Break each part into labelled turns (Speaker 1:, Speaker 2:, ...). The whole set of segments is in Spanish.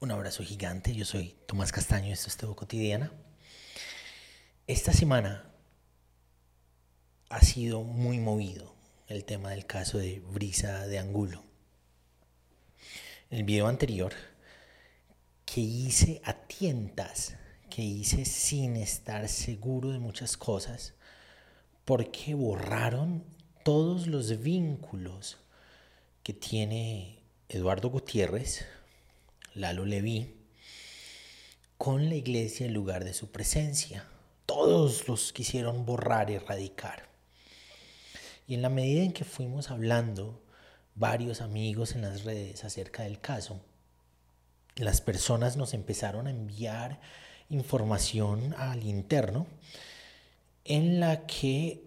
Speaker 1: Un abrazo gigante, yo soy Tomás Castaño, esto es Tebo Cotidiana. Esta semana ha sido muy movido el tema del caso de Brisa de Angulo. El video anterior, que hice a tientas, que hice sin estar seguro de muchas cosas, porque borraron todos los vínculos que tiene Eduardo Gutiérrez, Lalo Leví, con la iglesia en lugar de su presencia. Todos los quisieron borrar, y erradicar. Y en la medida en que fuimos hablando, varios amigos en las redes acerca del caso, las personas nos empezaron a enviar información al interno en la que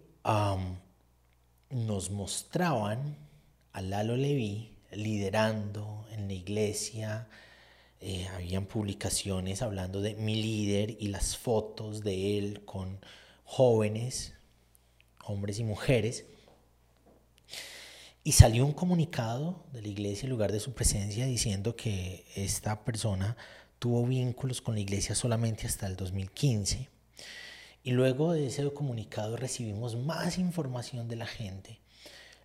Speaker 1: nos mostraban a Lalo Leví liderando en la iglesia, eh, habían publicaciones hablando de mi líder y las fotos de él con jóvenes, hombres y mujeres. Y salió un comunicado de la iglesia en lugar de su presencia diciendo que esta persona tuvo vínculos con la iglesia solamente hasta el 2015. Y luego de ese comunicado recibimos más información de la gente.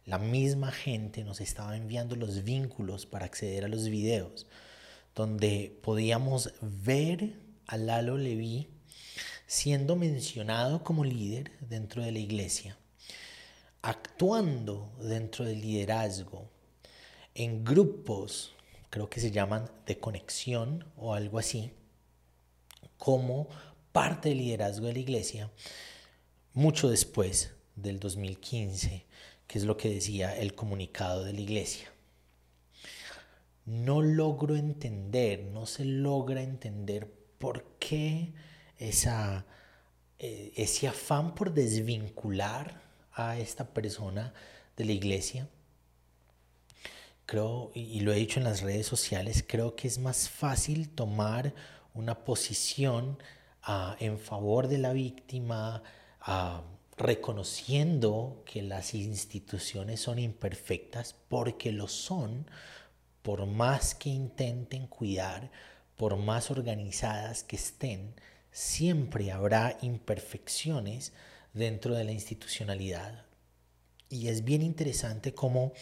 Speaker 1: La misma gente nos estaba enviando los vínculos para acceder a los videos donde podíamos ver a Lalo Leví siendo mencionado como líder dentro de la iglesia, actuando dentro del liderazgo, en grupos, creo que se llaman de conexión o algo así, como parte del liderazgo de la iglesia, mucho después del 2015, que es lo que decía el comunicado de la iglesia no logro entender, no se logra entender por qué esa, eh, ese afán por desvincular a esta persona de la iglesia. Creo, y lo he dicho en las redes sociales, creo que es más fácil tomar una posición ah, en favor de la víctima, ah, reconociendo que las instituciones son imperfectas, porque lo son, por más que intenten cuidar, por más organizadas que estén, siempre habrá imperfecciones dentro de la institucionalidad. Y es bien interesante cómo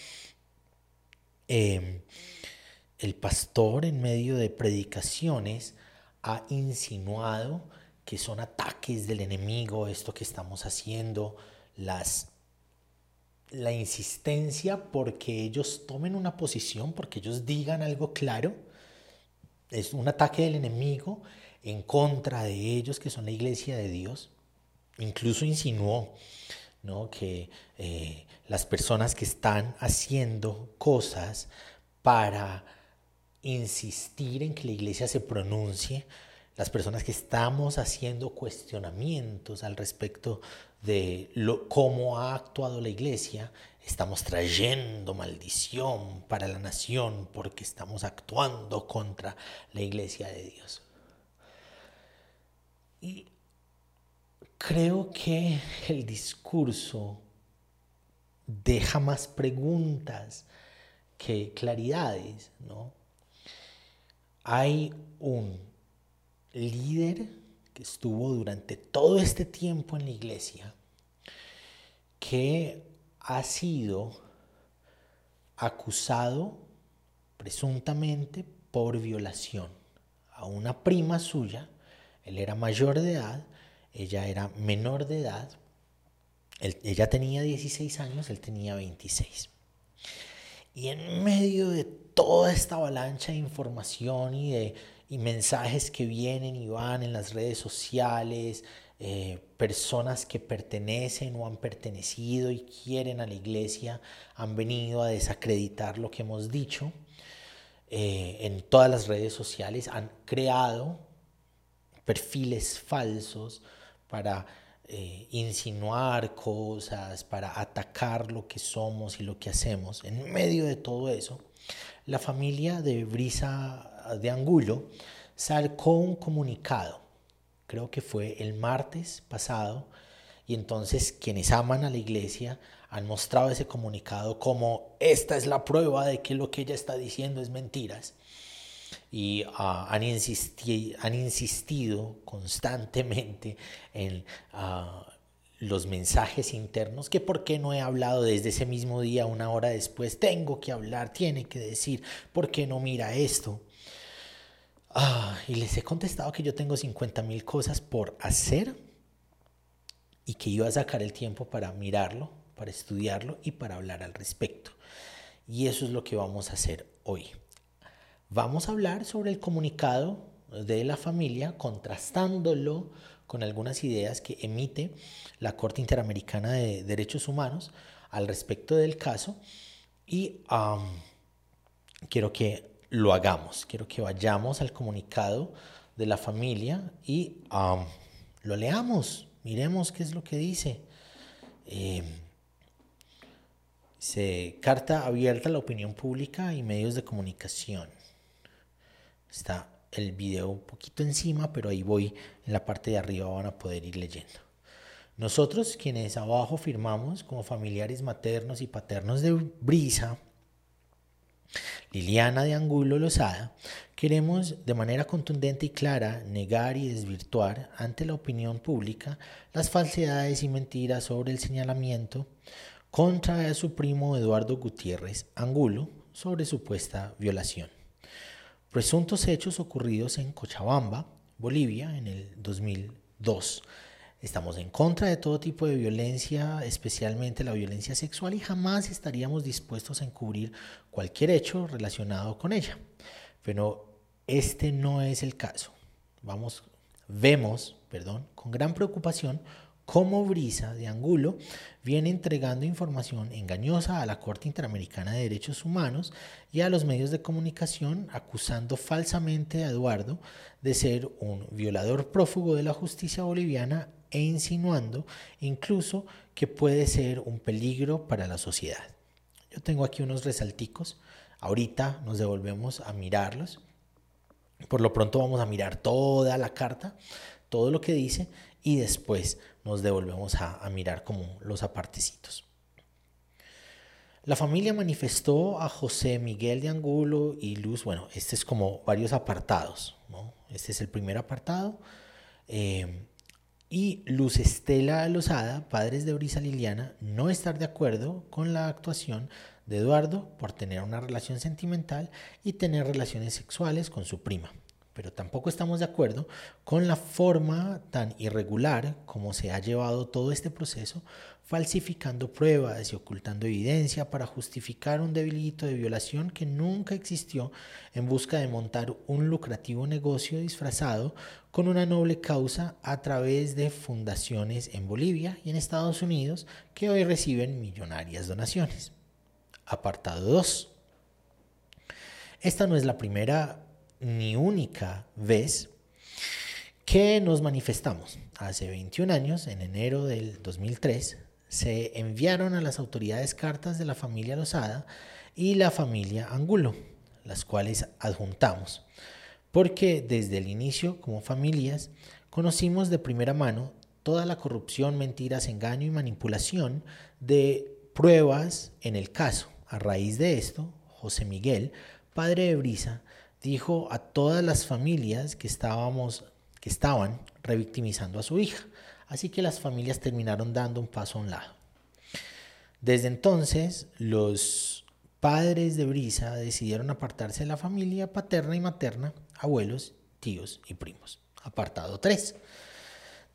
Speaker 1: em, el pastor en medio de predicaciones ha insinuado que son ataques del enemigo, esto que estamos haciendo, las la insistencia porque ellos tomen una posición, porque ellos digan algo claro, es un ataque del enemigo en contra de ellos que son la iglesia de Dios. Incluso insinuó ¿no? que eh, las personas que están haciendo cosas para insistir en que la iglesia se pronuncie, las personas que estamos haciendo cuestionamientos al respecto de cómo ha actuado la iglesia, estamos trayendo maldición para la nación porque estamos actuando contra la iglesia de Dios. Y creo que el discurso deja más preguntas que claridades, ¿no? Hay un líder que estuvo durante todo este tiempo en la iglesia, que ha sido acusado presuntamente por violación a una prima suya. Él era mayor de edad, ella era menor de edad. ella tenía 16 años, él tenía 26. Y en medio de toda esta avalancha de información y de y mensajes que vienen y van en las redes sociales, eh, personas que pertenecen o han pertenecido y quieren a la iglesia han venido a desacreditar lo que hemos dicho. Eh, en todas las redes sociales han creado perfiles falsos para eh, insinuar cosas, para atacar lo que somos y lo que hacemos. En medio de todo eso, la familia de Brisa de Angulo sacó un comunicado, creo que fue el martes pasado, y entonces quienes aman a la iglesia han mostrado ese comunicado como esta es la prueba de que lo que ella está diciendo es mentiras. y ah, han, han, insistido constantemente en ah, los mensajes internos, que por qué no he hablado desde ese mismo día, una hora después, tengo que hablar, tiene que decir, ¿por qué no mira esto? Ah, y les he contestado que yo tengo 50 mil cosas por hacer y que iba a sacar el tiempo para mirarlo, para estudiarlo y para hablar al respecto. Y eso es lo que vamos a hacer hoy. Vamos a hablar sobre el comunicado de la familia, contrastándolo con algunas ideas que emite la Corte Interamericana de Derechos Humanos al respecto del caso y quiero que lo hagamos, quiero que vayamos al comunicado de la familia y lo leamos, miremos qué es lo que dice. Eh, se carta abierta a la opinión pública y medios de comunicación. Está el video un poquito encima, pero ahí voy en la parte de arriba van a poder ir leyendo. Nosotros, quienes abajo firmamos como familiares maternos y paternos de Brisa, Liliana de Angulo Lozada, queremos de manera contundente y clara negar y desvirtuar ante la opinión pública las falsedades y mentiras sobre el señalamiento contra su primo Eduardo Gutiérrez Angulo sobre supuesta violación presuntos hechos ocurridos en Cochabamba, Bolivia, en el 2002. Estamos en contra de todo tipo de violencia, especialmente la violencia sexual, y jamás estaríamos dispuestos a encubrir cualquier hecho relacionado con ella. Pero este no es el caso. Vamos, vemos, perdón, con gran preocupación cómo Brisa de Angulo viene entregando información engañosa a la Corte Interamericana de Derechos Humanos y a los medios de comunicación acusando falsamente a Eduardo de ser un violador prófugo de la justicia boliviana e insinuando incluso que puede ser un peligro para la sociedad. Yo tengo aquí unos resalticos, ahorita nos devolvemos a mirarlos, por lo pronto vamos a mirar toda la carta, todo lo que dice y después nos devolvemos a, mirar como los apartecitos. La familia manifestó a José Miguel de Angulo y Luz, bueno, este es como varios apartados. Este es el primer apartado. Eh, y Luz Estela Lozada, padres de Brisa Liliana, no estar de acuerdo con la actuación de Eduardo por tener una relación sentimental y tener relaciones sexuales con su prima. Pero tampoco estamos de acuerdo con la forma tan irregular como se ha llevado todo este proceso, falsificando pruebas y ocultando evidencia para justificar un delito de violación que nunca existió en busca de montar un lucrativo negocio disfrazado con una noble causa a través de fundaciones en Bolivia y en Estados Unidos que hoy reciben millonarias donaciones. Apartado 2. Esta no es la primera ni única vez que nos manifestamos. Hace 21 años, en enero del 2003, se enviaron a las autoridades cartas de la familia Lozada y la familia Angulo, las cuales adjuntamos, porque desde el inicio, como familias, conocimos de primera mano toda la corrupción, mentiras, engaño y manipulación de pruebas en el caso. A raíz de esto, José Miguel, padre de Brisa, dijo a todas las familias que, estábamos, que estaban revictimizando a su hija. Así que las familias terminaron dando un paso a un lado. Desde entonces, los padres de Brisa decidieron apartarse de la familia paterna y materna, abuelos, tíos y primos. Apartado 3.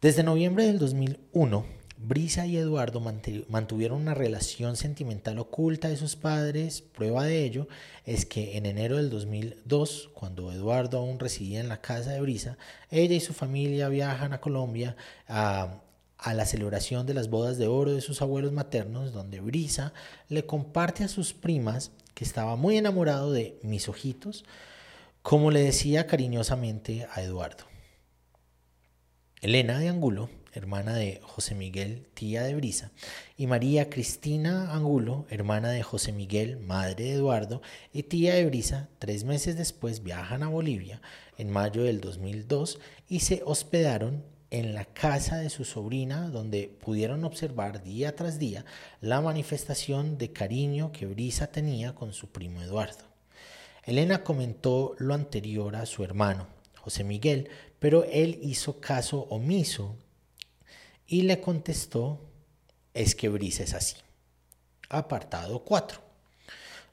Speaker 1: Desde noviembre del 2001, Brisa y Eduardo mantuvieron una relación sentimental oculta de sus padres. Prueba de ello es que en enero del 2002, cuando Eduardo aún residía en la casa de Brisa, ella y su familia viajan a Colombia a, a la celebración de las bodas de oro de sus abuelos maternos, donde Brisa le comparte a sus primas que estaba muy enamorado de mis ojitos, como le decía cariñosamente a Eduardo. Elena de Angulo hermana de José Miguel, tía de Brisa, y María Cristina Angulo, hermana de José Miguel, madre de Eduardo, y tía de Brisa, tres meses después viajan a Bolivia en mayo del 2002 y se hospedaron en la casa de su sobrina, donde pudieron observar día tras día la manifestación de cariño que Brisa tenía con su primo Eduardo. Elena comentó lo anterior a su hermano, José Miguel, pero él hizo caso omiso y le contestó, es que Brisa es así. Apartado 4.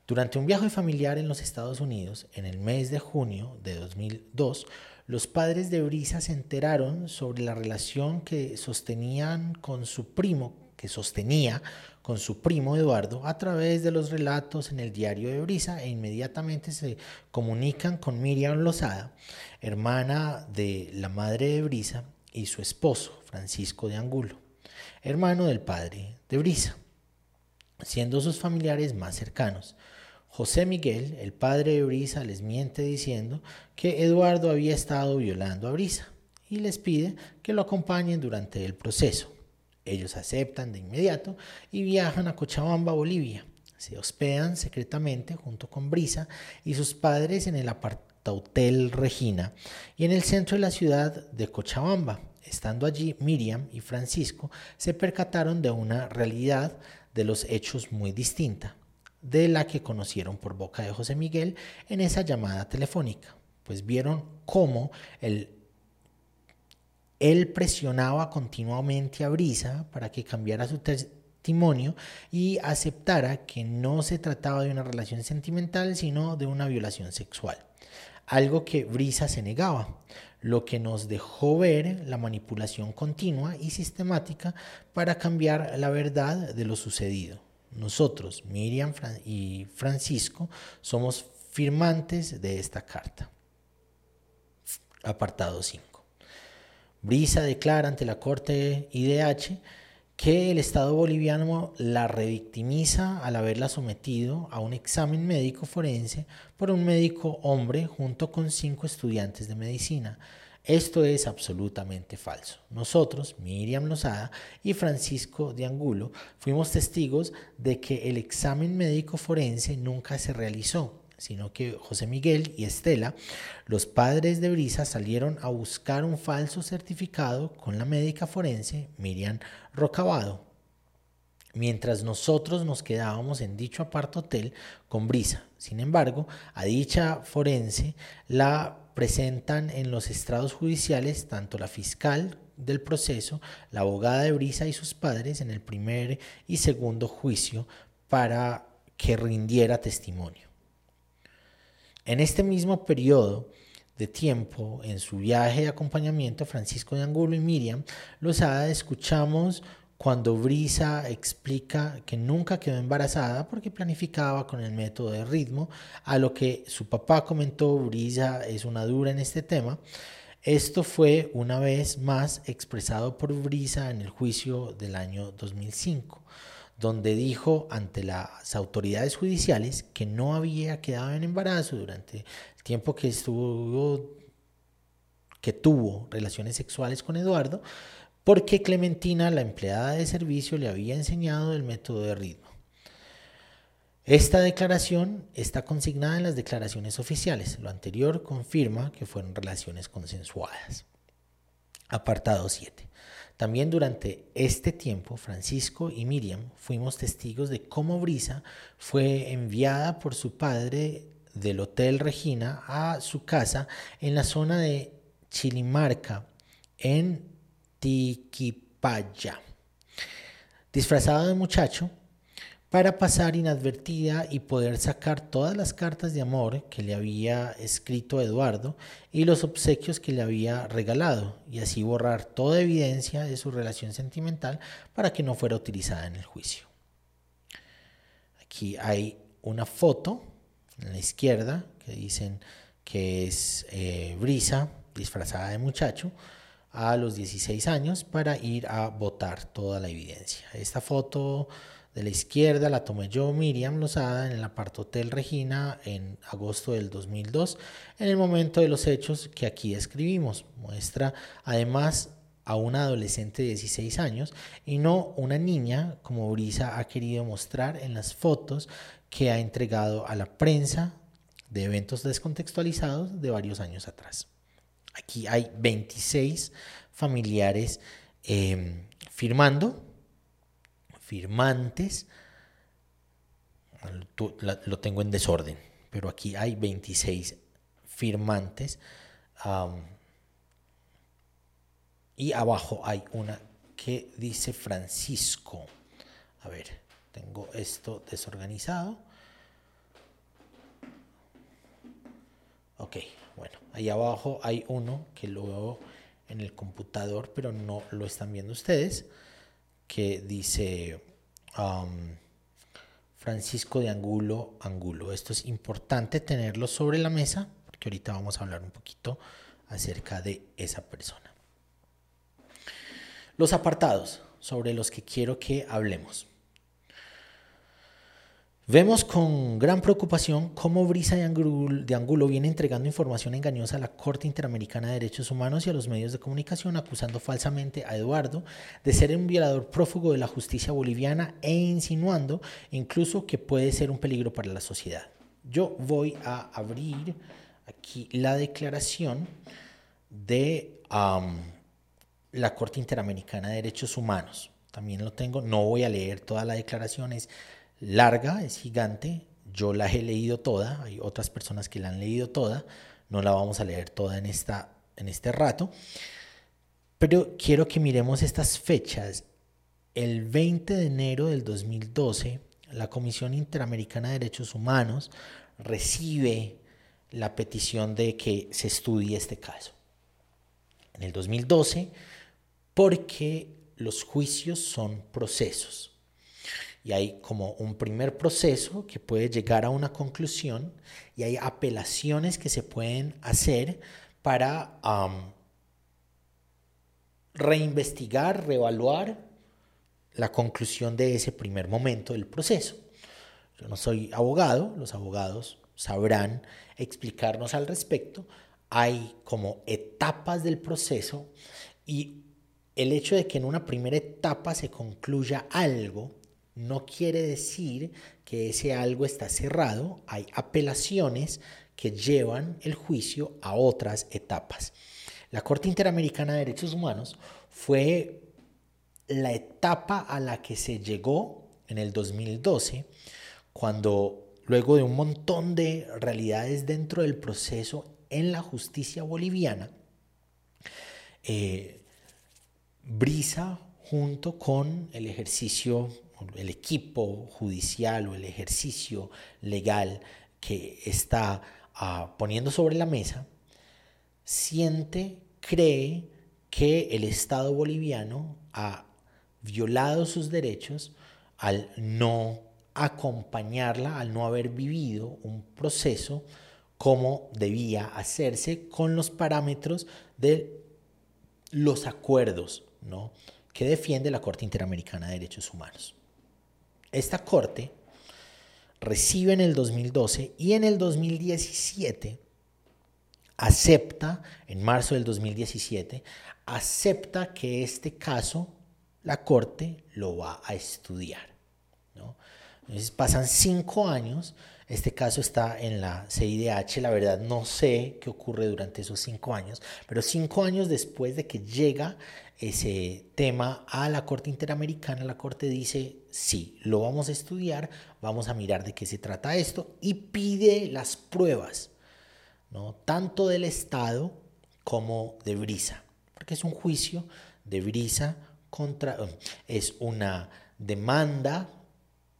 Speaker 1: Durante un viaje familiar en los Estados Unidos, en el mes de junio de 2002, los padres de Brisa se enteraron sobre la relación que sostenían con su primo, que sostenía con su primo Eduardo a través de los relatos en el diario de Brisa e inmediatamente se comunican con Miriam Lozada, hermana de la madre de Brisa, y su esposo, Francisco de Angulo, hermano del padre de Brisa, siendo sus familiares más cercanos. José Miguel, el padre de Brisa, les miente diciendo que Eduardo había estado violando a Brisa y les pide que lo acompañen durante el proceso. Ellos aceptan de inmediato y viajan a Cochabamba, Bolivia. Se hospedan secretamente junto con Brisa y sus padres en el apartahotel Regina y en el centro de la ciudad de Cochabamba. Estando allí, Miriam y Francisco se percataron de una realidad de los hechos muy distinta de la que conocieron por boca de José Miguel en esa llamada telefónica, pues vieron cómo él presionaba continuamente a Brisa para que cambiara su testimonio y aceptara que no se trataba de una relación sentimental, sino de una violación sexual. Algo que Brisa se negaba, lo que nos dejó ver la manipulación continua y sistemática para cambiar la verdad de lo sucedido. Nosotros, Miriam y Francisco, somos firmantes de esta carta. Apartado 5. Brisa declara ante la Corte IDH que el Estado boliviano la revictimiza al haberla sometido a un examen médico forense por un médico hombre junto con cinco estudiantes de medicina esto es absolutamente falso. Nosotros, Miriam Lozada y Francisco de Angulo, fuimos testigos de que el examen médico forense nunca se realizó, sino que José Miguel y Estela, los padres de Brisa, salieron a buscar un falso certificado con la médica forense Miriam Rocabado, mientras nosotros nos quedábamos en dicho aparto hotel con Brisa. Sin embargo, a dicha forense la presentan en los estrados judiciales tanto la fiscal del proceso, la abogada de Brisa y sus padres en el primer y segundo juicio para que rindiera testimonio. En este mismo periodo de tiempo, en su viaje de acompañamiento, Francisco de Angulo y Miriam Lozada escuchamos cuando Brisa explica que nunca quedó embarazada porque planificaba con el método de ritmo, a lo que su papá comentó, Brisa es una dura en este tema. Esto fue una vez más expresado por Brisa en el juicio del año 2005, donde dijo ante las autoridades judiciales que no había quedado en embarazo durante el tiempo que estuvo que tuvo relaciones sexuales con Eduardo, porque Clementina, la empleada de servicio, le había enseñado el método de ritmo. Esta declaración está consignada en las declaraciones oficiales. Lo anterior confirma que fueron relaciones consensuadas. Apartado 7. También durante este tiempo, Francisco y Miriam fuimos testigos de cómo Brisa fue enviada por su padre del Hotel Regina a su casa en la zona de Chilimarca, en Tiquipaya, disfrazado de muchacho, para pasar inadvertida y poder sacar todas las cartas de amor que le había escrito Eduardo y los obsequios que le había regalado, y así borrar toda evidencia de su relación sentimental para que no fuera utilizada en el juicio. Aquí hay una foto en la izquierda que dicen que es eh, Brisa disfrazada de muchacho a los 16 años para ir a votar toda la evidencia. Esta foto de la izquierda la tomé yo, Miriam Lozada, en el aparto Hotel Regina en agosto del 2002, en el momento de los hechos que aquí describimos. Muestra además a una adolescente de 16 años y no una niña como Brisa ha querido mostrar en las fotos que ha entregado a la prensa de eventos descontextualizados de varios años atrás. Aquí hay 26 familiares em, firmando, firmantes, lo tengo en desorden, pero aquí hay 26 firmantes. y abajo hay una que dice Francisco. A ver, tengo esto desorganizado. Ok, bueno, ahí abajo hay uno que lo veo en el computador, pero no lo están viendo ustedes, que dice Francisco de Angulo Angulo. Esto es importante tenerlo sobre la mesa, porque ahorita vamos a hablar un poquito acerca de esa persona. Los apartados sobre los que quiero que hablemos. Vemos con gran preocupación cómo Brisa de Angulo, viene entregando información engañosa a la Corte Interamericana de Derechos Humanos y a los medios de comunicación, acusando falsamente a Eduardo de ser un violador prófugo de la justicia boliviana e insinuando incluso que puede ser un peligro para la sociedad. Yo voy a abrir aquí la declaración de la Corte Interamericana de Derechos Humanos. También lo tengo, no voy a leer toda la declaración, es larga, es gigante. Yo la he leído toda, hay otras personas que la han leído toda, no la vamos a leer toda en, esta, en este rato. Pero quiero que miremos estas fechas. El 20 de enero del 2012, la Comisión Interamericana de Derechos Humanos recibe la petición de que se estudie este caso. En el 2012, porque los juicios son procesos y hay como un primer proceso que puede llegar a una conclusión y hay apelaciones que se pueden hacer para reinvestigar, reevaluar la conclusión de ese primer momento del proceso. Yo no soy abogado, los abogados sabrán explicarnos al respecto. Hay como etapas del proceso y el hecho de que en una primera etapa se concluya algo no quiere decir que ese algo está cerrado, hay apelaciones que llevan el juicio a otras etapas. La Corte Interamericana de Derechos Humanos fue la etapa a la que se llegó en el 2012, cuando luego de un montón de realidades dentro del proceso en la justicia boliviana, eh, Brisa junto con el ejercicio el equipo judicial o el ejercicio legal que está ah, poniendo sobre la mesa, siente, cree que el Estado boliviano ha violado sus derechos al no acompañarla, al no haber vivido un proceso como debía hacerse con los parámetros de los acuerdos ¿no? que defiende la Corte Interamericana de Derechos Humanos. Esta corte recibe en el 2012 y en el 2017 acepta, en marzo del 2017, acepta que este caso la corte lo va a estudiar. Entonces pasan cinco años, este caso está en la CIDH, la verdad no sé qué ocurre durante esos cinco años, pero cinco años después de que llega ese tema a la Corte Interamericana, la Corte dice, sí, lo vamos a estudiar, vamos a mirar de qué se trata esto y pide las pruebas, ¿no? tanto del Estado como de Brisa, porque es un juicio de Brisa contra, es una demanda,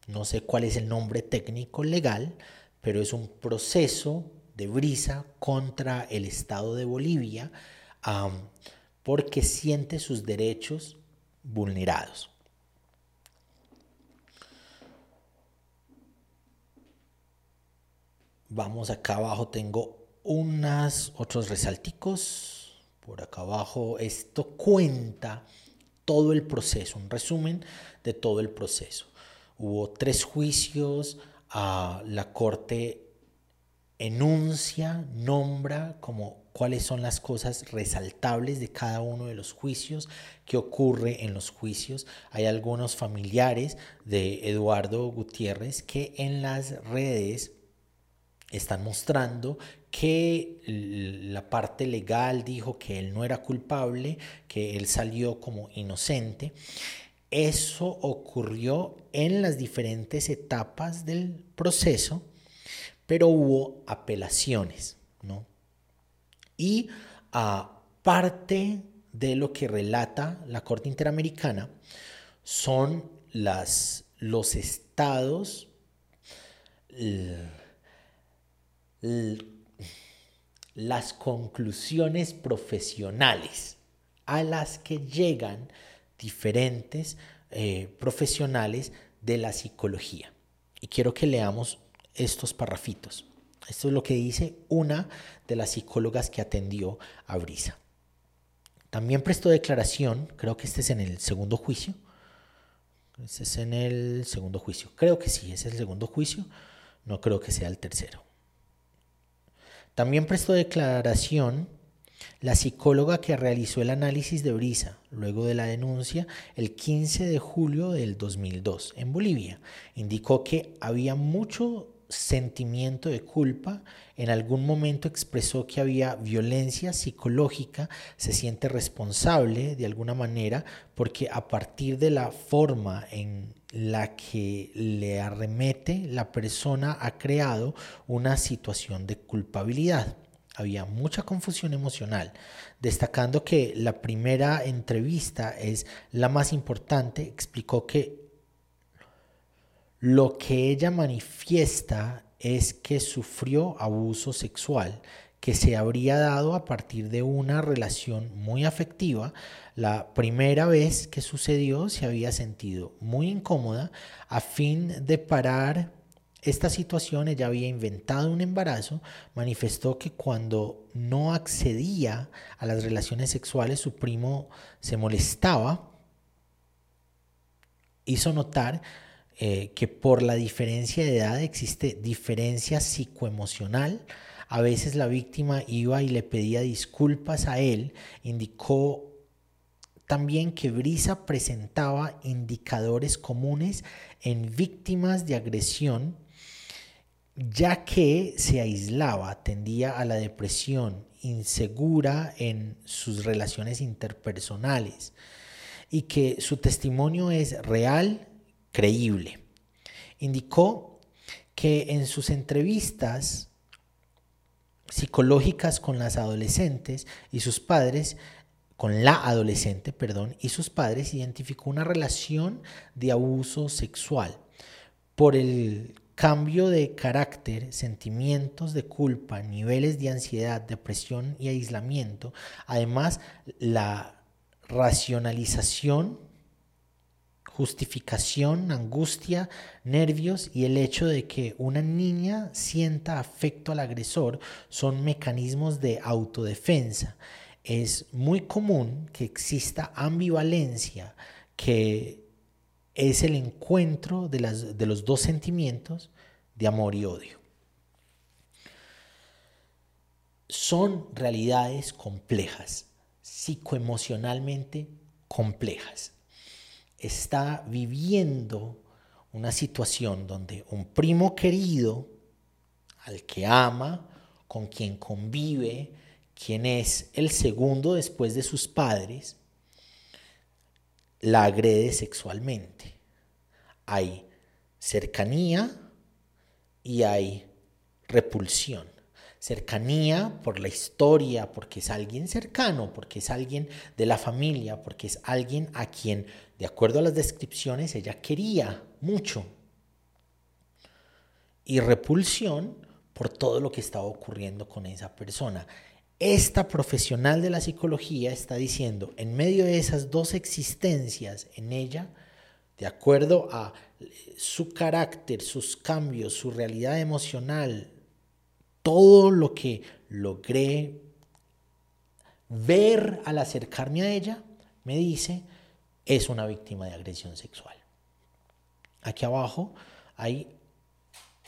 Speaker 1: no sé cuál es el nombre técnico legal, pero es un proceso de Brisa contra el Estado de Bolivia porque siente sus derechos vulnerados. Vamos acá abajo, tengo unas, otros resalticos. Por acá abajo, esto cuenta todo el proceso, un resumen de todo el proceso. Hubo tres juicios, la corte enuncia, nombra como cuáles son las cosas resaltables de cada uno de los juicios, qué ocurre en los juicios. Hay algunos familiares de Eduardo Gutiérrez que en las redes están mostrando que la parte legal dijo que él no era culpable, que él salió como inocente. Eso ocurrió en las diferentes etapas del proceso pero hubo apelaciones, ¿no? Y aparte de lo que relata la Corte Interamericana, son las, los estados, las conclusiones profesionales a las que llegan diferentes eh, profesionales de la psicología. Y quiero que leamos estos parrafitos. Esto es lo que dice una de las psicólogas que atendió a Brisa. También prestó declaración, creo que este es en el segundo juicio. Este es en el segundo juicio. Creo que sí, es el segundo juicio. No creo que sea el tercero. También prestó declaración la psicóloga que realizó el análisis de Brisa luego de la denuncia el 15 de julio del 2002 en Bolivia. Indicó que había mucho sentimiento de culpa, en algún momento expresó que había violencia psicológica, se siente responsable de alguna manera porque a partir de la forma en la que le arremete, la persona ha creado una situación de culpabilidad. Había mucha confusión emocional, destacando que la primera entrevista es la más importante, explicó que lo que ella manifiesta es que sufrió abuso sexual que se habría dado a partir de una relación muy afectiva. La primera vez que sucedió se había sentido muy incómoda. A fin de parar esta situación, ella había inventado un embarazo, manifestó que cuando no accedía a las relaciones sexuales su primo se molestaba, hizo notar eh, que por la diferencia de edad existe diferencia psicoemocional. A veces la víctima iba y le pedía disculpas a él, indicó también que Brisa presentaba indicadores comunes en víctimas de agresión, ya que se aislaba, tendía a la depresión, insegura en sus relaciones interpersonales y que su testimonio es real creíble. Indicó que en sus entrevistas psicológicas con las adolescentes y sus padres, con la adolescente, perdón, y sus padres identificó una relación de abuso sexual por el cambio de carácter, sentimientos de culpa, niveles de ansiedad, depresión y aislamiento, además la racionalización justificación, angustia, nervios y el hecho de que una niña sienta afecto al agresor son mecanismos de autodefensa. Es muy común que exista ambivalencia, que es el encuentro de, los dos sentimientos de amor y odio. Son realidades complejas, psicoemocionalmente complejas está viviendo una situación donde un primo querido, al que ama, con quien convive, quien es el segundo después de sus padres, la agrede sexualmente. Hay cercanía y hay repulsión cercanía por la historia, porque es alguien cercano, porque es alguien de la familia, porque es alguien a quien, de acuerdo a las descripciones, ella quería mucho. Y repulsión por todo lo que estaba ocurriendo con esa persona. Esta profesional de la psicología está diciendo, en medio de esas dos existencias en ella, de acuerdo a su carácter, sus cambios, su realidad emocional, todo lo que logré ver al acercarme a ella, me dice, es una víctima de agresión sexual. Aquí abajo hay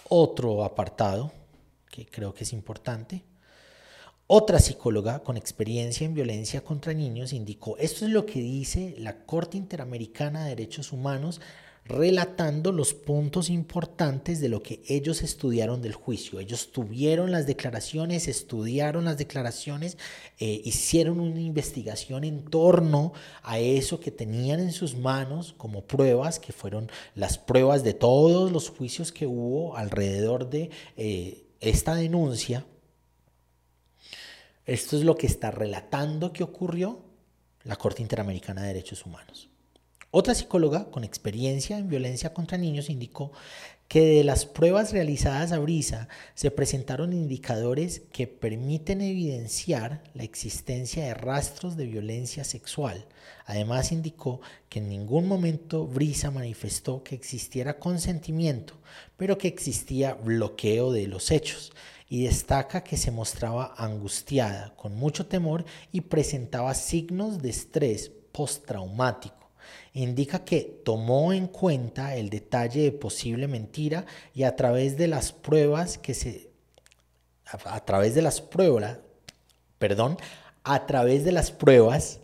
Speaker 1: otro apartado que creo que es importante. Otra psicóloga con experiencia en violencia contra niños indicó, esto es lo que dice la Corte Interamericana de Derechos Humanos relatando los puntos importantes de lo que ellos estudiaron del juicio. Ellos tuvieron las declaraciones, estudiaron las declaraciones, eh, hicieron una investigación en torno a eso que tenían en sus manos como pruebas, que fueron las pruebas de todos los juicios que hubo alrededor de... Eh, esta denuncia, esto es lo que está relatando que ocurrió la Corte Interamericana de Derechos Humanos. Otra psicóloga con experiencia en violencia contra niños indicó que de las pruebas realizadas a Brisa se presentaron indicadores que permiten evidenciar la existencia de rastros de violencia sexual. Además indicó que en ningún momento Brisa manifestó que existiera consentimiento, pero que existía bloqueo de los hechos y destaca que se mostraba angustiada, con mucho temor y presentaba signos de estrés postraumático indica que tomó en cuenta el detalle de posible mentira y a través de las pruebas que se a, través de las pruebas, perdón, a través de las pruebas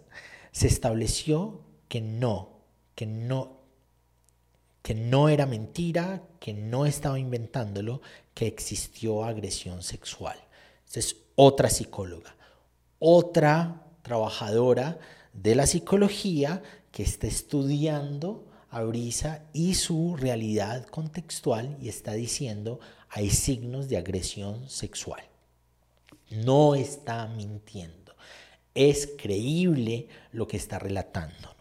Speaker 1: se estableció que no, que no que no era mentira, que no estaba inventándolo, que existió agresión sexual. Esa es otra psicóloga, otra trabajadora de la psicología que está estudiando a Brisa y su realidad contextual y está diciendo hay signos de agresión sexual. No está mintiendo. Es creíble lo que está relatando.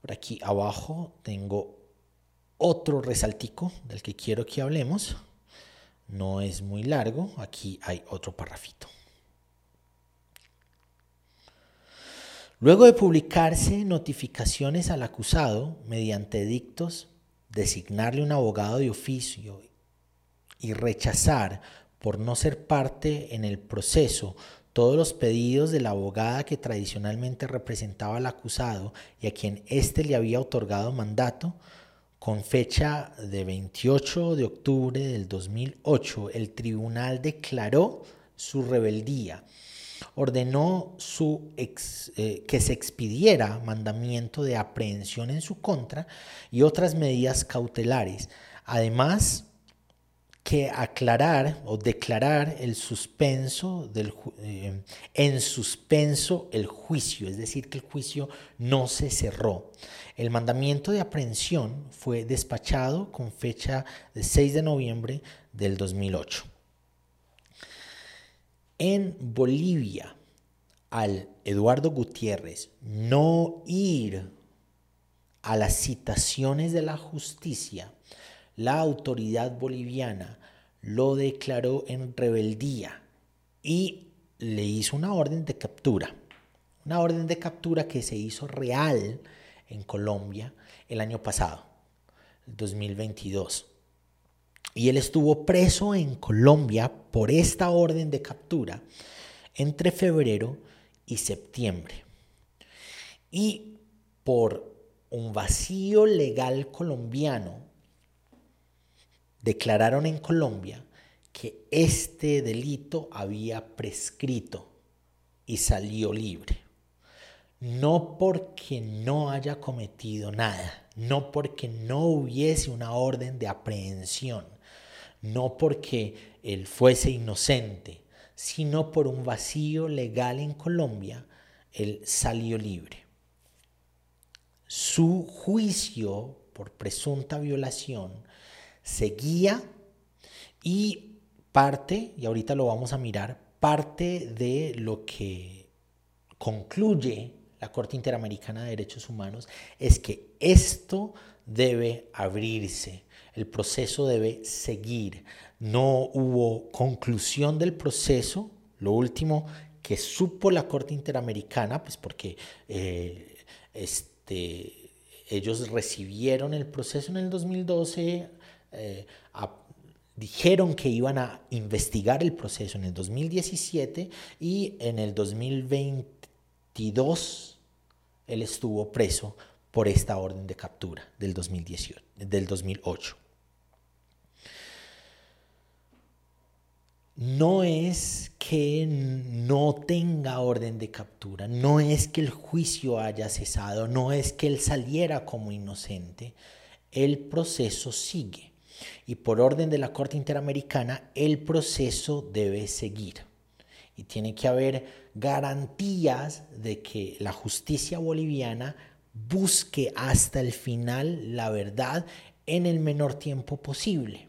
Speaker 1: Por aquí abajo tengo otro resaltico del que quiero que hablemos. No es muy largo. Aquí hay otro parrafito. Luego de publicarse notificaciones al acusado mediante dictos, designarle un abogado de oficio y rechazar por no ser parte en el proceso todos los pedidos de la abogada que tradicionalmente representaba al acusado y a quien éste le había otorgado mandato, con fecha de 28 de octubre del 2008, el tribunal declaró su rebeldía ordenó eh, que se expidiera mandamiento de aprehensión en su contra y otras medidas cautelares. Además, que aclarar o declarar el suspenso del, eh, en suspenso el juicio, es decir, que el juicio no se cerró. El mandamiento de aprehensión fue despachado con fecha de 6 de noviembre del 2008 en Bolivia al Eduardo Gutiérrez no ir a las citaciones de la justicia, la autoridad boliviana lo declaró en rebeldía y le hizo una orden de captura. Una orden de captura que se hizo real en Colombia el año pasado, 2022 y él estuvo preso en Colombia por esta orden de captura entre febrero y septiembre. Y por un vacío legal colombiano, declararon en Colombia que este delito había prescrito y salió libre. No porque no haya cometido nada, no porque no hubiese una orden de aprehensión, no porque él fuese inocente, sino por un vacío legal en Colombia, él salió libre. Su juicio por presunta violación seguía y parte, y ahorita lo vamos a mirar, parte de lo que concluye la Corte Interamericana de Derechos Humanos es que esto debe abrirse el proceso debe seguir. No hubo conclusión del proceso. Lo último que supo la Corte Interamericana, pues porque eh, este, ellos recibieron el proceso en el 2012, eh, dijeron que iban a investigar el proceso en el 2017 y en el 2022 él estuvo preso por esta orden de captura del, 2018, del 2008. No es que no tenga orden de captura, no es que el juicio haya cesado, no es que él saliera como inocente, el proceso sigue. Y por orden de la Corte Interamericana, el proceso debe seguir. Y tiene que haber garantías de que la justicia boliviana busque hasta el final la verdad en el menor tiempo posible.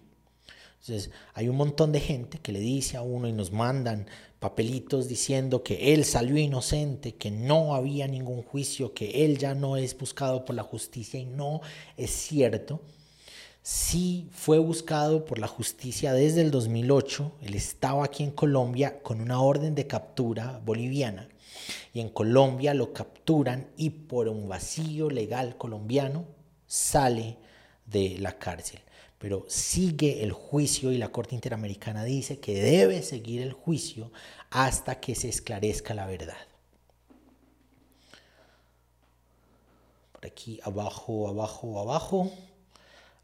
Speaker 1: Entonces, hay un montón de gente que le dice a uno y nos mandan papelitos diciendo que él salió inocente, que no había ningún juicio, que él ya no es buscado por la justicia y no es cierto. Sí fue buscado por la justicia desde el 2008, él estaba aquí en Colombia con una orden de captura boliviana y en Colombia lo capturan y por un vacío legal colombiano sale de la cárcel pero sigue el juicio y la Corte Interamericana dice que debe seguir el juicio hasta que se esclarezca la verdad. Por aquí abajo, abajo, abajo.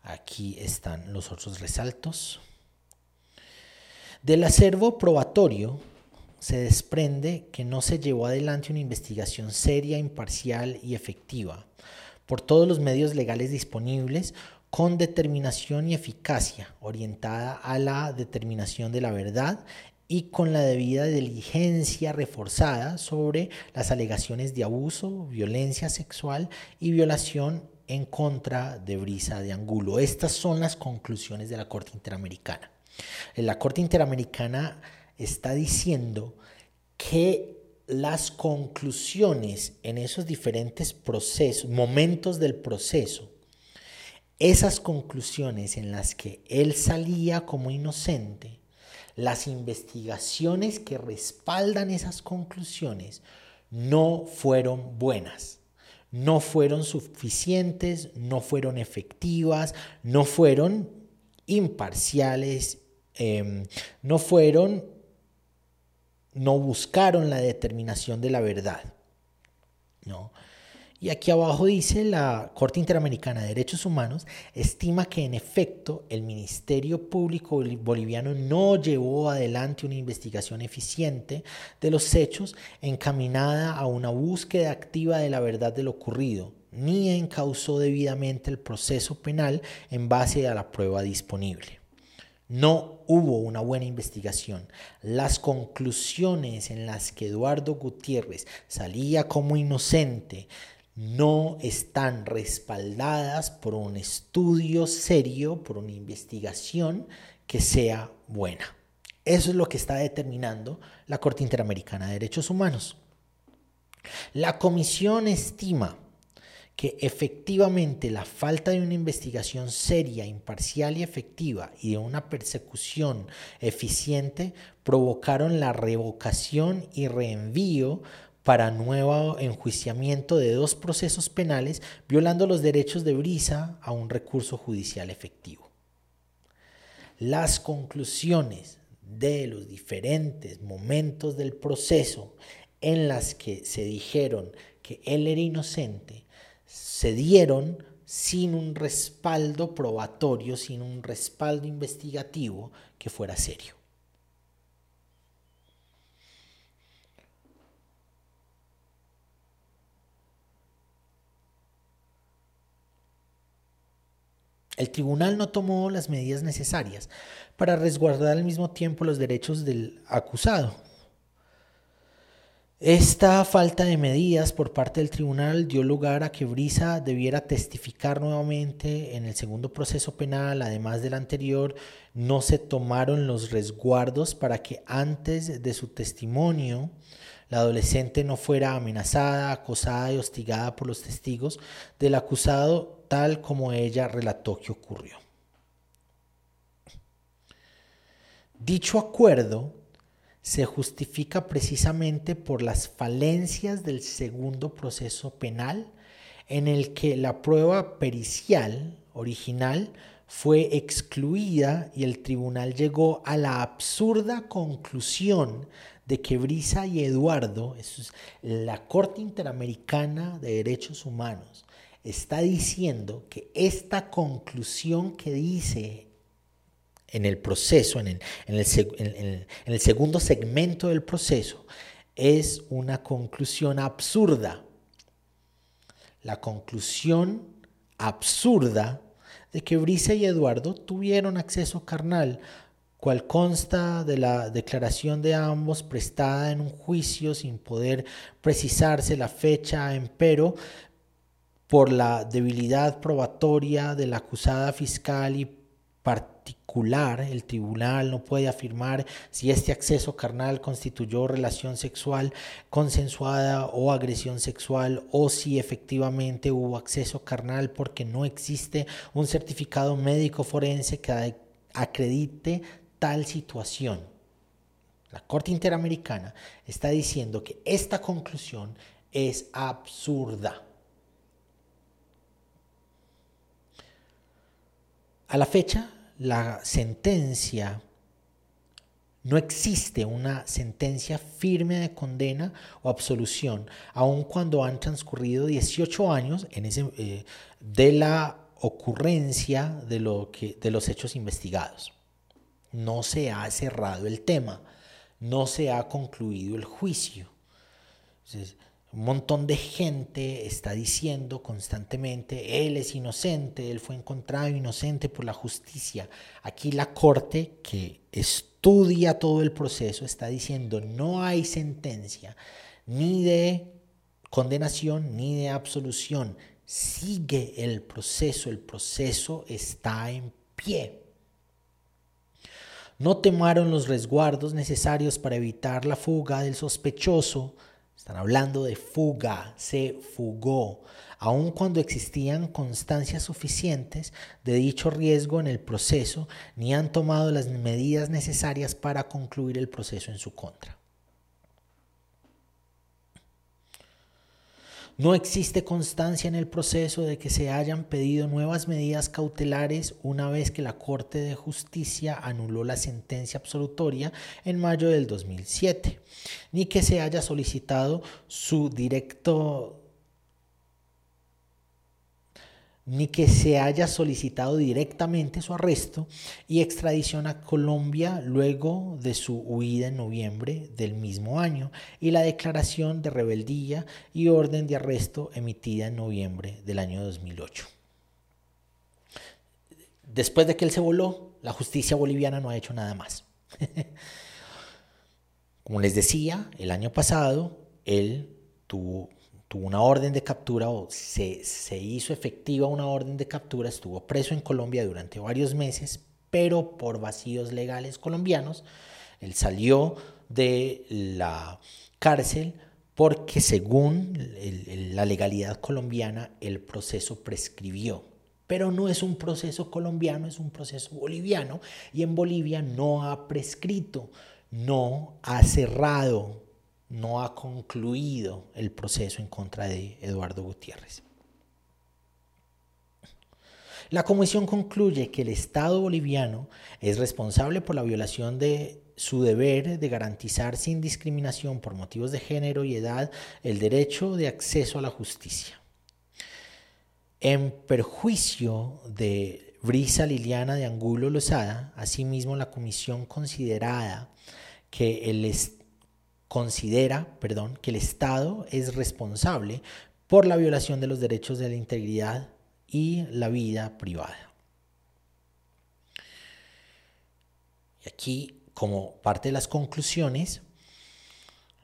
Speaker 1: Aquí están los otros resaltos. Del acervo probatorio se desprende que no se llevó adelante una investigación seria, imparcial y efectiva por todos los medios legales disponibles con determinación y eficacia, orientada a la determinación de la verdad y con la debida diligencia reforzada sobre las alegaciones de abuso, violencia sexual y violación en contra de Brisa de Angulo. Estas son las conclusiones de la Corte Interamericana. La Corte Interamericana está diciendo que las conclusiones en esos diferentes procesos, momentos del proceso, esas conclusiones en las que él salía como inocente, las investigaciones que respaldan esas conclusiones no fueron buenas, no fueron suficientes, no fueron efectivas, no fueron imparciales, em, no fueron, no buscaron la determinación de la verdad. ¿no? Y aquí abajo dice la Corte Interamericana de Derechos Humanos estima que en efecto el Ministerio Público Boliviano no llevó adelante una investigación eficiente de los hechos encaminada a una búsqueda activa de la verdad de lo ocurrido, ni encausó debidamente el proceso penal en base a la prueba disponible. No hubo una buena investigación. Las conclusiones en las que Eduardo Gutiérrez salía como inocente no están respaldadas por un estudio serio, por una investigación que sea buena. Eso es lo que está determinando la Corte Interamericana de Derechos Humanos. La comisión estima que efectivamente la falta de una investigación seria, imparcial y efectiva y de una persecución eficiente provocaron la revocación y reenvío para nuevo enjuiciamiento de dos procesos penales violando los derechos de Brisa a un recurso judicial efectivo. Las conclusiones de los diferentes momentos del proceso en las que se dijeron que él era inocente se dieron sin un respaldo probatorio, sin un respaldo investigativo que fuera serio. El tribunal no tomó las medidas necesarias para resguardar al mismo tiempo los derechos del acusado. Esta falta de medidas por parte del tribunal dio lugar a que Brisa debiera testificar nuevamente en el segundo proceso penal, además del anterior, no se tomaron los resguardos para que antes de su testimonio la adolescente no fuera amenazada, acosada y hostigada por los testigos del acusado tal como ella relató que ocurrió. Dicho acuerdo se justifica precisamente por las falencias del segundo proceso penal en el que la prueba pericial original fue excluida y el tribunal llegó a la absurda conclusión de que Brisa y Eduardo, la Corte Interamericana de Derechos Humanos, está diciendo que esta conclusión que dice en el proceso, en el, segundo segmento del proceso, es una conclusión absurda. La conclusión absurda de que Brisa y Eduardo tuvieron acceso carnal, cual consta de la declaración de ambos prestada en un juicio sin poder precisarse la fecha, empero por la debilidad probatoria de la acusada fiscal y particular, el tribunal no puede afirmar si este acceso carnal constituyó relación sexual consensuada o agresión sexual o si efectivamente hubo acceso carnal porque no existe un certificado médico forense que acredite tal situación. La Corte Interamericana está diciendo que esta conclusión es absurda. A la fecha, la sentencia, no existe una sentencia firme de condena o absolución, aun cuando han transcurrido 18 años en ese, eh, de la ocurrencia de, lo que, de los hechos investigados. No se ha cerrado el tema, no se ha concluido el juicio. Un montón de gente está diciendo constantemente, él es inocente, él fue encontrado inocente por la justicia. Aquí la corte que estudia todo el proceso está diciendo, no hay sentencia ni de condenación ni de absolución. Sigue el proceso, el proceso está en pie. No tomaron los resguardos necesarios para evitar la fuga del sospechoso están hablando de fuga, se fugó, aun cuando existían constancias suficientes de dicho riesgo en el proceso, ni han tomado las medidas necesarias para concluir el proceso en su contra. No existe constancia en el proceso de que se hayan pedido nuevas medidas cautelares una vez que la Corte de Justicia anuló la sentencia absolutoria en mayo del 2007, ni que se haya solicitado su directo ni que se haya solicitado directamente su arresto y extradición a Colombia luego de su huida en noviembre del mismo año y la declaración de rebeldía y orden de arresto emitida en noviembre del año 2008. Después de que él se voló, la justicia boliviana no ha hecho nada más. Como les decía, el año pasado él tuvo tuvo una orden de captura o se, se hizo efectiva una orden de captura, estuvo preso en Colombia durante varios meses, pero por vacíos legales colombianos, él salió de la cárcel porque según la legalidad colombiana el proceso prescribió. Pero no es un proceso colombiano, es un proceso boliviano y en Bolivia no ha prescrito, no ha cerrado no ha concluido el proceso en contra de Eduardo Gutiérrez. La comisión concluye que el Estado boliviano es responsable por la violación de su deber de garantizar sin discriminación por motivos de género y edad el derecho de acceso a la justicia. En perjuicio de Brisa Liliana de Angulo Lozada, asimismo la comisión considerada que el Estado considera, perdón, que el Estado es responsable por la violación de los derechos de la integridad y la vida privada. Y aquí, como parte de las conclusiones,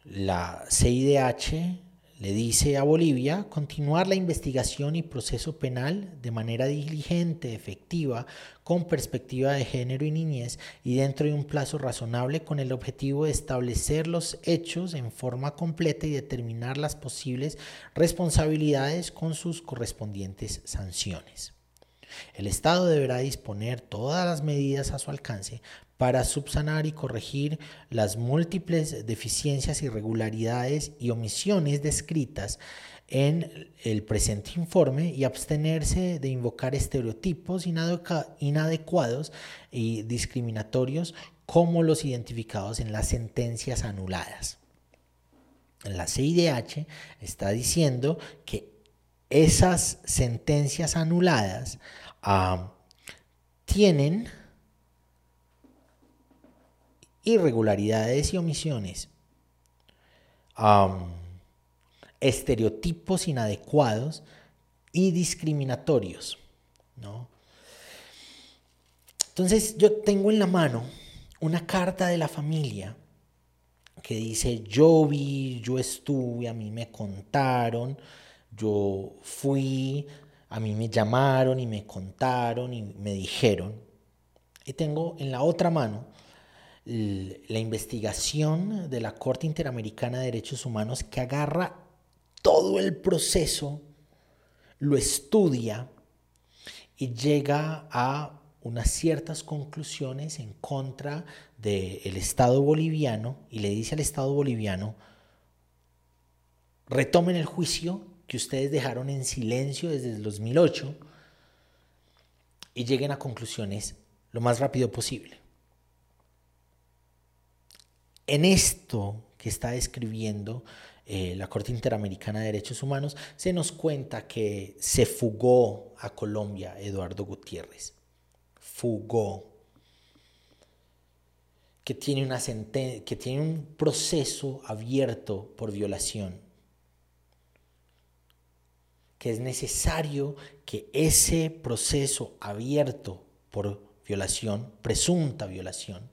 Speaker 1: la CIDH le dice a Bolivia continuar la investigación y proceso penal de manera diligente, efectiva, con perspectiva de género y niñez y dentro de un plazo razonable con el objetivo de establecer los hechos en forma completa y determinar las posibles responsabilidades con sus correspondientes sanciones. El Estado deberá disponer todas las medidas a su alcance para subsanar y corregir las múltiples deficiencias, irregularidades y omisiones descritas en el presente informe y abstenerse de invocar estereotipos inadecuados y discriminatorios como los identificados en las sentencias anuladas. La CIDH está diciendo que esas sentencias anuladas ah, tienen irregularidades y omisiones, estereotipos inadecuados y discriminatorios. ¿no? Entonces yo tengo en la mano una carta de la familia que dice, yo vi, yo estuve, a mí me contaron, yo fui, a mí me llamaron y me contaron y me dijeron. Y tengo en la otra mano la investigación de la Corte Interamericana de Derechos Humanos que agarra todo el proceso, lo estudia y llega a unas ciertas conclusiones en contra del Estado boliviano y le dice al Estado boliviano, retomen el juicio que ustedes dejaron en silencio desde el 2008 y lleguen a conclusiones lo más rápido posible. En esto que está describiendo eh, la Corte Interamericana de Derechos Humanos, se nos cuenta que se fugó a Colombia Eduardo Gutiérrez. Fugó. Que tiene, una que tiene un proceso abierto por violación. Que es necesario que ese proceso abierto por violación, presunta violación,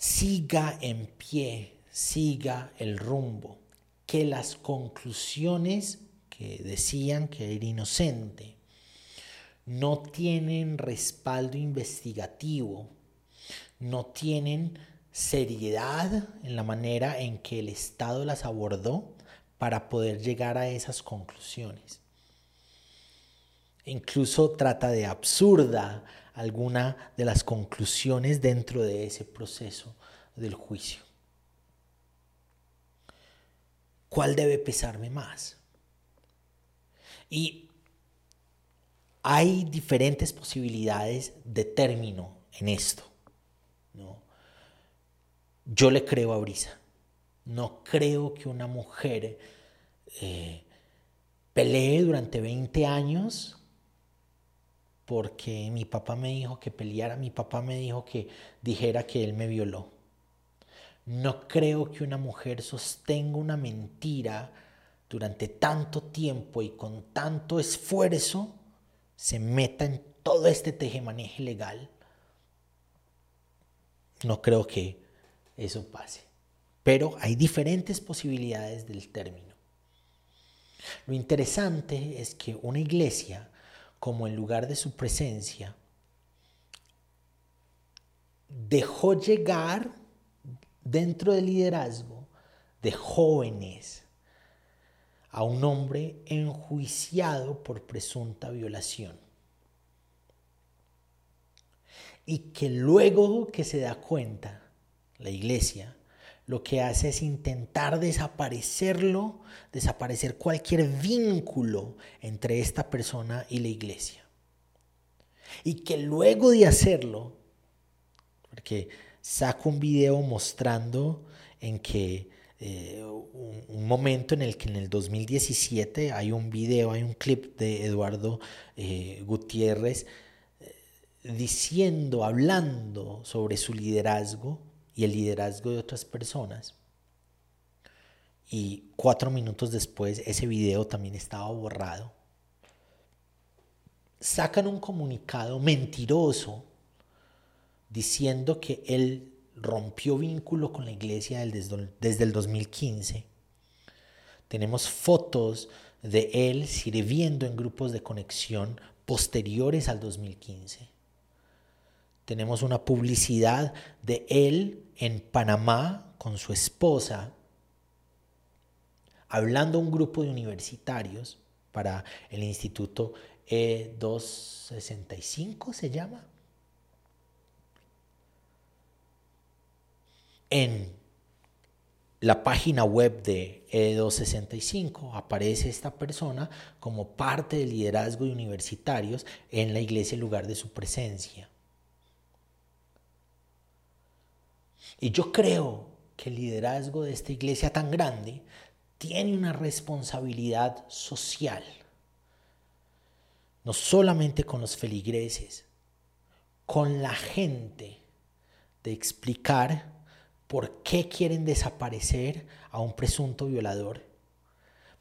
Speaker 1: siga en pie, siga el rumbo, que las conclusiones que decían que era inocente no tienen respaldo investigativo, no tienen seriedad en la manera en que el Estado las abordó para poder llegar a esas conclusiones. Incluso trata de absurda alguna de las conclusiones dentro de ese proceso del juicio. ¿Cuál debe pesarme más? Y hay diferentes posibilidades de término en esto. Yo le creo a Brisa. No creo que una mujer eh, pelee durante 20 años porque mi papá me dijo que peleara, mi papá me dijo que dijera que él me violó. No creo que una mujer sostenga una mentira durante tanto tiempo y con tanto esfuerzo se meta en todo este tejemaneje legal. No creo que eso pase. Pero hay diferentes posibilidades del término. Lo interesante es que una iglesia como en lugar de su presencia, dejó llegar dentro del liderazgo de jóvenes a un hombre enjuiciado por presunta violación. Y que luego que se da cuenta, la iglesia, lo que hace es intentar desaparecerlo, desaparecer cualquier vínculo entre esta persona y la iglesia. Y que luego de hacerlo, porque saco un video mostrando en que eh, un, momento en el que en el 2017 hay un video, hay un clip de Eduardo eh, Gutiérrez eh, diciendo, hablando sobre su liderazgo y el liderazgo de otras personas. Y cuatro minutos después ese video también estaba borrado. Sacan un comunicado mentiroso diciendo que él rompió vínculo con la iglesia desde el 2015. Tenemos fotos de él sirviendo en grupos de conexión posteriores al 2015. Tenemos una publicidad de él en Panamá con su esposa, hablando a un grupo de universitarios para el Instituto E265, se llama. En la página web de E265 aparece esta persona como parte del liderazgo de universitarios en la iglesia en lugar de su presencia. Y yo creo que el liderazgo de esta iglesia tan grande tiene una responsabilidad social, no solamente con los feligreses, con la gente, de explicar por qué quieren desaparecer a un presunto violador,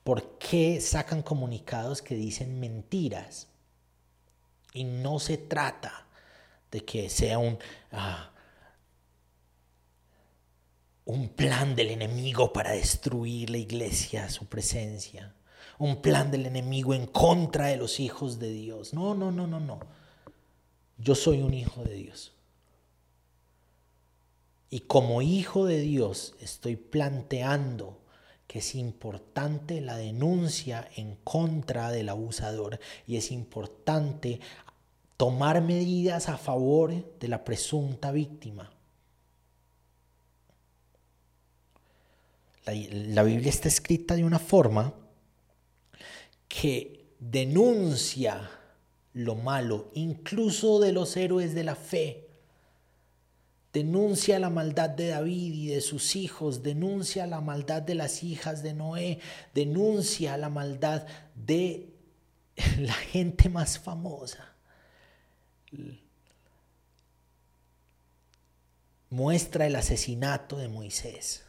Speaker 1: por qué sacan comunicados que dicen mentiras. Y no se trata de que sea un... Ah, un plan del enemigo para destruir la iglesia, su presencia, un plan del enemigo en contra de los hijos de Dios. No, no, no, no, no. yo soy un hijo de Dios. Y como hijo de Dios estoy planteando que es importante la denuncia en contra del abusador y es importante tomar medidas a favor de la presunta víctima. La, Biblia está escrita de una forma que denuncia lo malo, incluso de los héroes de la fe. Denuncia la maldad de David y de sus hijos, denuncia la maldad de las hijas de Noé, denuncia la maldad de la gente más famosa. Muestra el asesinato de Moisés.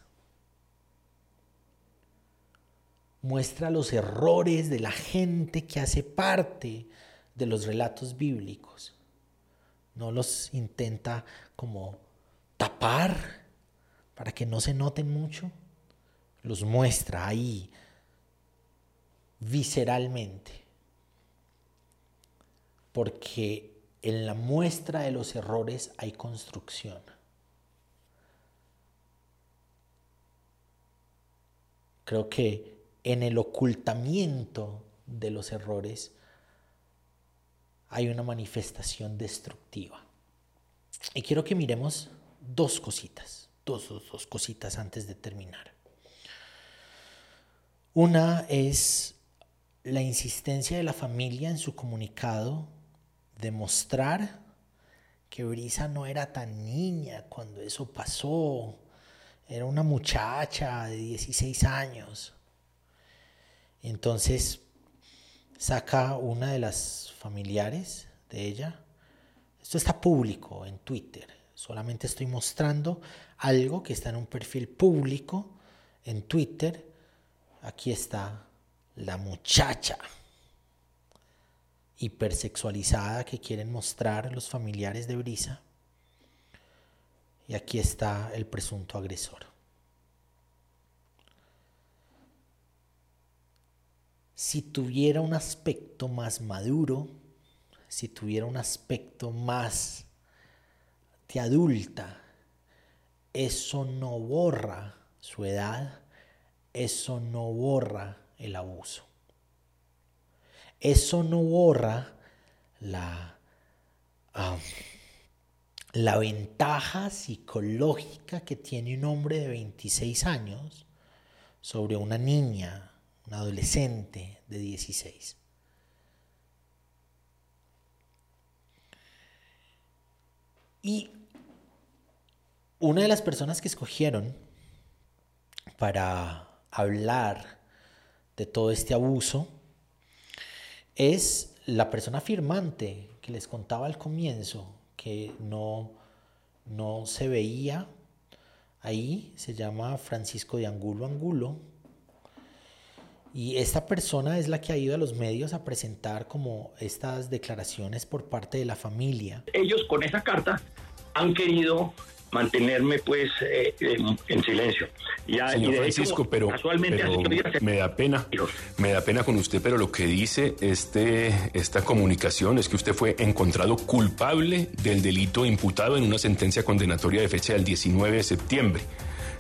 Speaker 1: Muestra los errores de la gente que hace parte de los relatos bíblicos. No los intenta como tapar para que no se noten mucho. Los muestra ahí visceralmente. Porque en la muestra de los errores hay construcción. Creo que en el ocultamiento de los errores hay una manifestación destructiva. Y quiero que miremos dos cositas, dos, dos, cositas antes de terminar. Una es la insistencia de la familia en su comunicado de mostrar que Brisa no era tan niña cuando eso pasó, era una muchacha de 16 años. Entonces saca una de las familiares de ella. Esto está público en Twitter. Solamente estoy mostrando algo que está en un perfil público en Twitter. Aquí está la muchacha hipersexualizada que quieren mostrar los familiares de Brisa. Y aquí está el presunto agresor. Si tuviera un aspecto más maduro, si tuviera un aspecto más de adulta, eso no borra su edad, eso no borra el abuso. Eso no borra la, la ventaja psicológica que tiene un hombre de 26 años sobre una niña un adolescente de 16. Y una de las personas que escogieron para hablar de todo este abuso es la persona firmante que les contaba al comienzo, que no, no se veía ahí, se llama Francisco de Angulo Angulo, y esta persona es la que ha ido a los medios a presentar como estas declaraciones por parte de la familia.
Speaker 2: Ellos con esa carta han querido mantenerme pues eh, en, silencio.
Speaker 3: Ya, Señor Francisco, pero, me da pena, me da pena con usted, pero lo que dice este, esta comunicación es que usted fue encontrado culpable del delito imputado en una sentencia condenatoria de fecha del 19 de septiembre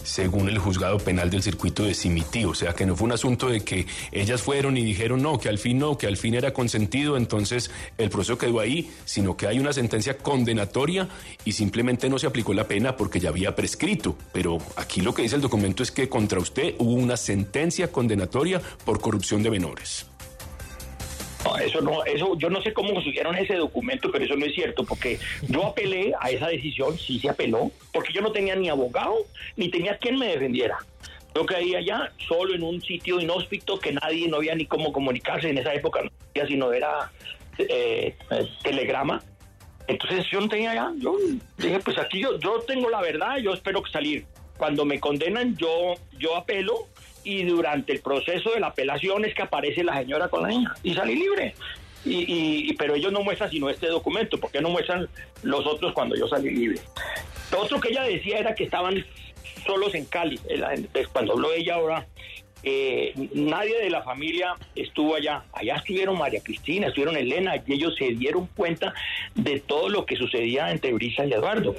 Speaker 3: según el juzgado penal del circuito de Simití. O sea, que no fue un asunto de que ellas fueron y dijeron no, que al fin no, que al fin era consentido, entonces el proceso quedó ahí, sino que hay una sentencia condenatoria y simplemente no se aplicó la pena porque ya había prescrito. Pero aquí lo que dice el documento es que contra usted hubo una sentencia condenatoria por corrupción de menores.
Speaker 2: Eso no, eso yo no sé cómo consiguieron ese documento, pero eso no es cierto, porque yo apelé a esa decisión, sí se apeló, porque yo no tenía ni abogado ni tenía quien me defendiera. Yo caí allá solo en un sitio inhóspito que nadie, no había ni cómo comunicarse en esa época, no había sino era eh, telegrama. Entonces yo no tenía ya, yo dije, pues aquí yo, yo tengo la verdad, yo espero que salir. Cuando me condenan, yo, yo apelo y durante el proceso de la apelación es que aparece la señora con la niña y salí libre. Y, pero ellos no muestran sino este documento, porque no muestran los otros cuando yo salí libre? Lo otro que ella decía era que estaban solos en Cali, cuando habló ella ahora, eh, nadie de la familia estuvo allá. Allá estuvieron María Cristina, estuvieron Elena, y ellos se dieron cuenta de todo lo que sucedía entre Brisa y Eduardo.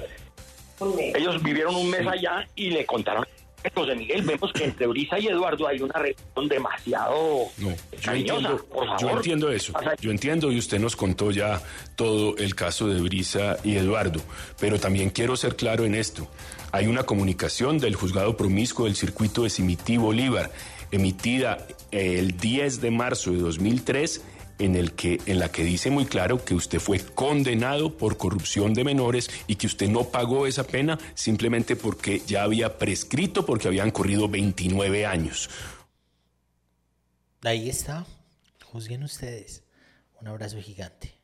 Speaker 2: Ellos vivieron un mes allá y le contaron José Miguel, vemos que entre Brisa y Eduardo hay una relación demasiado
Speaker 3: no, yo entiendo, Yo entiendo eso, yo entiendo y usted nos contó ya todo el caso de Brisa y Eduardo, pero también quiero ser claro en esto. Hay una comunicación del juzgado promiscuo del circuito de Simití Bolívar, emitida el 10 de marzo de 2003 en, el que, en la que dice muy claro que usted fue condenado por corrupción de menores y que usted no pagó esa pena simplemente porque ya había prescrito, porque habían corrido 29 años.
Speaker 1: Ahí está. Juzguen ustedes. Un abrazo gigante.